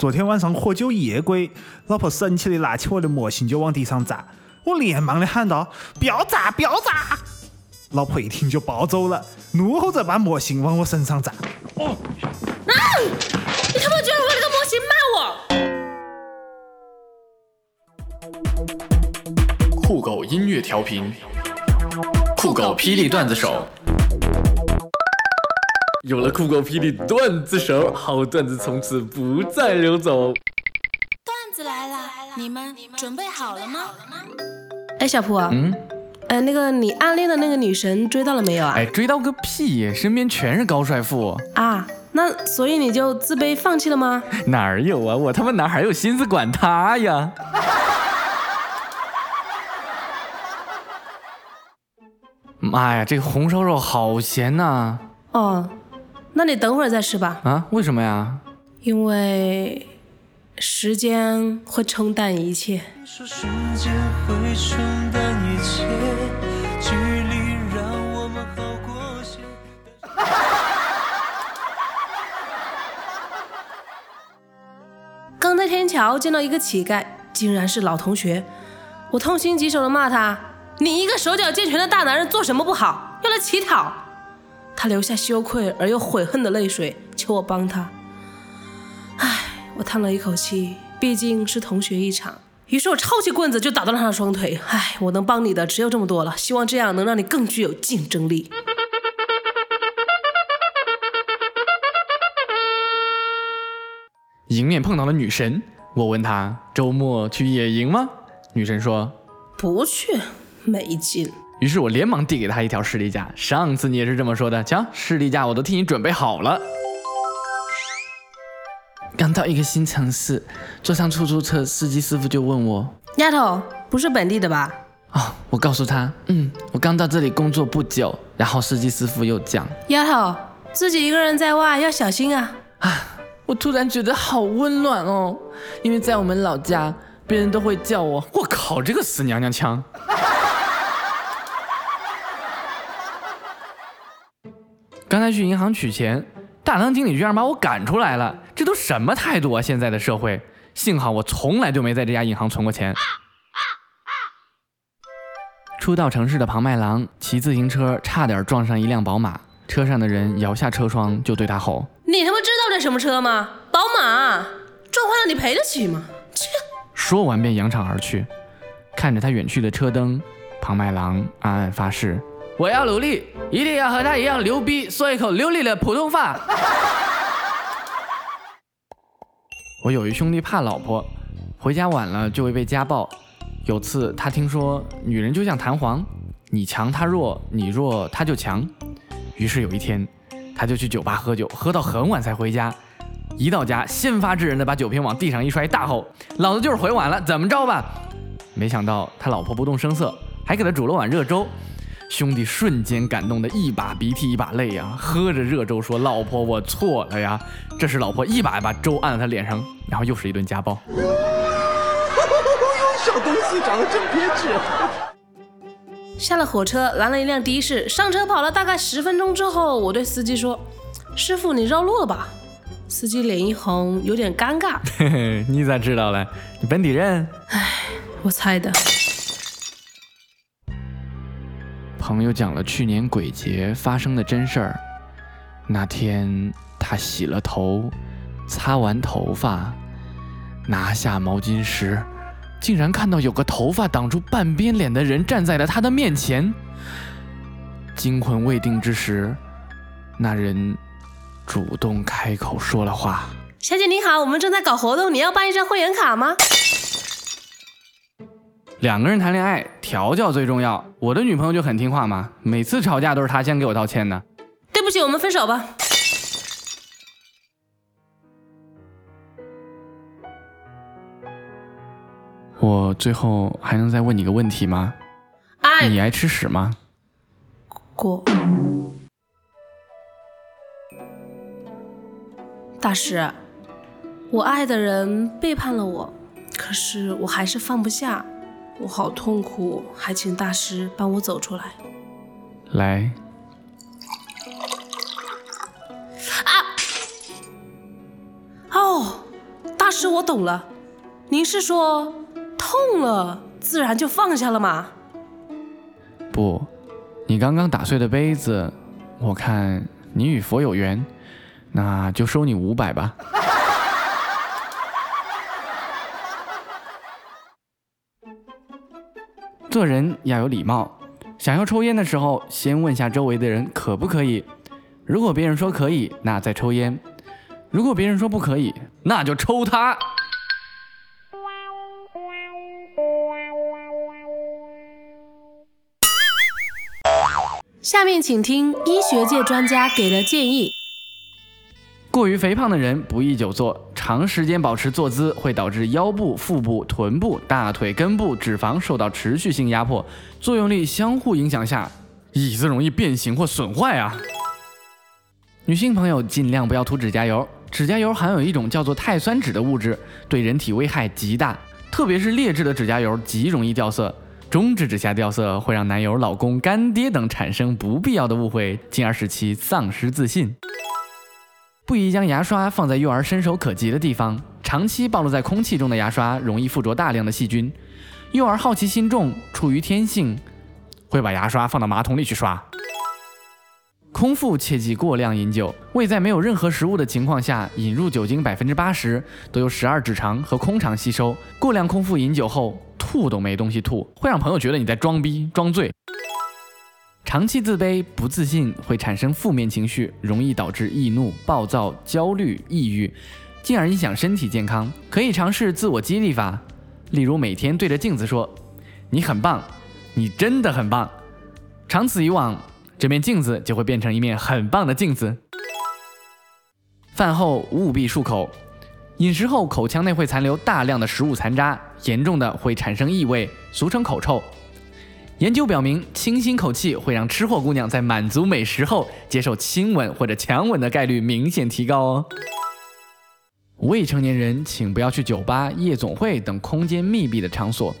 昨天晚上喝酒夜归，老婆生气的拿起我的模型就往地上砸，我连忙的喊道：“不要砸，不要砸！”老婆一听就暴走了，怒吼着把模型往我身上砸。哦，啊！你他妈居然用那个模型骂我！酷狗音乐调频，酷狗霹雳段子手。有了酷狗霹雳段子手，好段子从此不再流走。段子来了，你们准备好了吗？哎，小铺，嗯，哎，那个你暗恋的那个女神追到了没有啊？哎，追到个屁，身边全是高帅富啊。那所以你就自卑放弃了吗？哪儿有啊，我他妈哪还有心思管他呀？妈呀，这个红烧肉好咸呐！哦。那你等会儿再吃吧。啊？为什么呀？因为时间会冲淡一切。刚在天桥见到一个乞丐，竟然是老同学，我痛心疾首的骂他：“你一个手脚健全的大男人，做什么不好，要来乞讨？”他流下羞愧而又悔恨的泪水，求我帮他。唉，我叹了一口气，毕竟是同学一场。于是我抄起棍子就打断了他的双腿。唉，我能帮你的只有这么多了，希望这样能让你更具有竞争力。迎面碰到了女神，我问她周末去野营吗？女神说不去，没劲。于是我连忙递给他一条士力架。上次你也是这么说的，瞧，士力架我都替你准备好了。刚到一个新城市，坐上出租车，司机师傅就问我：“丫头，不是本地的吧？”哦，我告诉他：“嗯，我刚到这里工作不久。”然后司机师傅又讲：“丫头，自己一个人在外要小心啊！”啊，我突然觉得好温暖哦，因为在我们老家，别人都会叫我“我靠”这个死娘娘腔。刚才去银行取钱，大堂经理居然把我赶出来了，这都什么态度啊！现在的社会，幸好我从来就没在这家银行存过钱。初到城市的庞麦郎骑自行车差点撞上一辆宝马，车上的人摇下车窗就对他吼：“你他妈知道这什么车吗？宝马，撞坏了你赔得起吗？”切！说完便扬长而去。看着他远去的车灯，庞麦郎暗暗发誓。我要努力，一定要和他一样牛逼，说一口流利的普通话。我有一兄弟怕老婆，回家晚了就会被家暴。有次他听说女人就像弹簧，你强她弱，你弱她就强。于是有一天，他就去酒吧喝酒，喝到很晚才回家。一到家，先发制人的把酒瓶往地上一摔，大吼：“老子就是回晚了，怎么着吧？”没想到他老婆不动声色，还给他煮了碗热粥。兄弟瞬间感动的一把鼻涕一把泪呀，喝着热粥说：“老婆，我错了呀。”这时老婆一把把粥按在他脸上，然后又是一顿家暴。小东西长得真别致。下了火车，拦了一辆的士，上车跑了大概十分钟之后，我对司机说：“师傅，你绕路了吧？”司机脸一红，有点尴尬。嘿嘿，你咋知道嘞？你本地人？唉，我猜的。朋友讲了去年鬼节发生的真事儿。那天他洗了头，擦完头发，拿下毛巾时，竟然看到有个头发挡住半边脸的人站在了他的面前。惊魂未定之时，那人主动开口说了话：“小姐你好，我们正在搞活动，你要办一张会员卡吗？”两个人谈恋爱，调教最重要。我的女朋友就很听话嘛，每次吵架都是她先给我道歉的。对不起，我们分手吧。我最后还能再问你个问题吗？爱你爱吃屎吗？过。大师，我爱的人背叛了我，可是我还是放不下。我好痛苦，还请大师帮我走出来。来。啊！哦，大大师，我懂了，您是说痛了自然就放下了吗？不，你刚刚打碎的杯子，我看你与佛有缘，那就收你五百吧。做人要有礼貌，想要抽烟的时候，先问下周围的人可不可以。如果别人说可以，那再抽烟；如果别人说不可以，那就抽他。下面请听医学界专家给的建议。过于肥胖的人不宜久坐，长时间保持坐姿会导致腰部、腹部、臀部、大腿根部脂肪受到持续性压迫，作用力相互影响下，椅子容易变形或损坏啊。女性朋友尽量不要涂指甲油，指甲油含有一种叫做碳酸酯的物质，对人体危害极大，特别是劣质的指甲油极容易掉色，中指指甲掉色会让男友、老公、干爹等产生不必要的误会，进而使其丧失自信。不宜将牙刷放在幼儿伸手可及的地方，长期暴露在空气中的牙刷容易附着大量的细菌。幼儿好奇心重，出于天性，会把牙刷放到马桶里去刷。空腹切忌过量饮酒，胃在没有任何食物的情况下饮入酒精百分之八十都由十二指肠和空肠吸收。过量空腹饮酒后吐都没东西吐，会让朋友觉得你在装逼装醉。长期自卑、不自信会产生负面情绪，容易导致易怒、暴躁、焦虑、抑郁，进而影响身体健康。可以尝试自我激励法，例如每天对着镜子说：“你很棒，你真的很棒。”长此以往，这面镜子就会变成一面很棒的镜子。饭后务必漱口，饮食后口腔内会残留大量的食物残渣，严重的会产生异味，俗称口臭。研究表明，清新口气会让吃货姑娘在满足美食后接受亲吻或者强吻的概率明显提高哦。未成年人请不要去酒吧、夜总会等空间密闭的场所，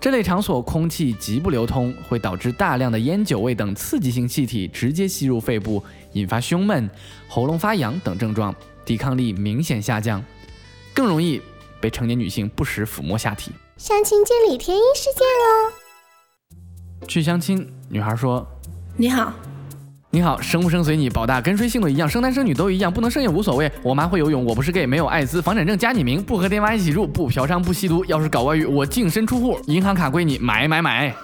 这类场所空气极不流通，会导致大量的烟酒味等刺激性气体直接吸入肺部，引发胸闷、喉咙发痒等症状，抵抗力明显下降，更容易被成年女性不时抚摸下体。相亲见李天一事件哦。去相亲，女孩说你好，：“你好，生不生随你，保大跟谁姓都一样，生男生女都一样，不能生也无所谓。我妈会游泳，我不是 gay，没有艾滋，房产证加你名，不和爹妈一起住，不嫖娼不吸毒，要是搞外遇，我净身出户，银行卡归你，买买买。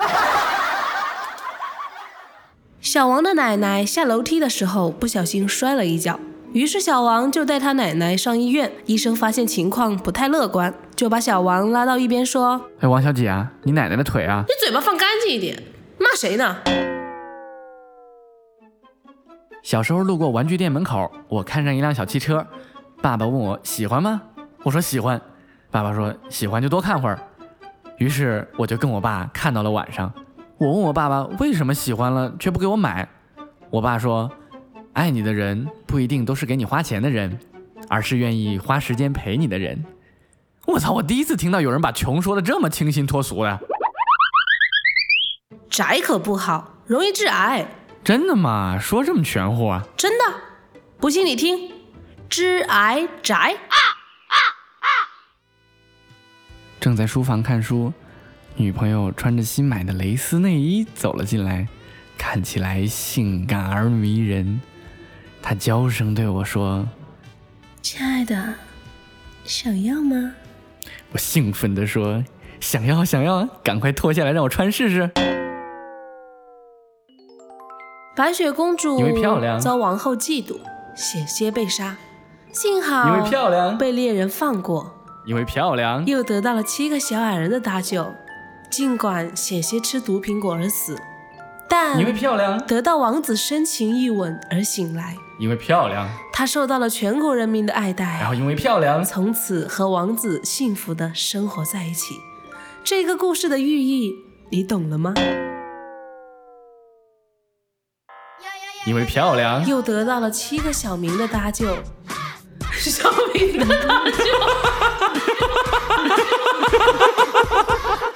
小王的奶奶下楼梯的时候不小心摔了一跤，于是小王就带他奶奶上医院。医生发现情况不太乐观，就把小王拉到一边说哎，王小姐啊，你奶奶的腿啊，：“你嘴巴放干净一点，骂谁呢？”小时候路过玩具店门口，我看上一辆小汽车，爸爸问我喜欢吗？我说喜欢。爸爸说喜欢就多看会儿。于是我就跟我爸看到了晚上。我问我爸爸为什么喜欢了却不给我买，我爸说，爱你的人不一定都是给你花钱的人，而是愿意花时间陪你的人。我操！我第一次听到有人把穷说的这么清新脱俗的，宅可不好，容易致癌。真的吗？说这么玄乎啊？真的，不信你听，致癌宅。正在书房看书，女朋友穿着新买的蕾丝内衣走了进来，看起来性感而迷人。她娇声对我说亲爱的，想要吗？：“我兴奋地说，想要想要，赶快脱下来让我穿试试。白雪公主因为漂亮遭王后嫉妒，险些被杀，幸好因为漂亮，被猎人放过，因为漂亮，又得到了七个小矮人的搭救。尽管险些吃毒苹果而死，但因为漂亮，得到王子深情一吻而醒来。因为漂亮，她受到了全国人民的爱戴然，后因为漂亮，从此和王子幸福的生活在一起。这个故事的寓意你懂了吗？因为漂亮，又得到了七个小明的搭救，小明的搭救。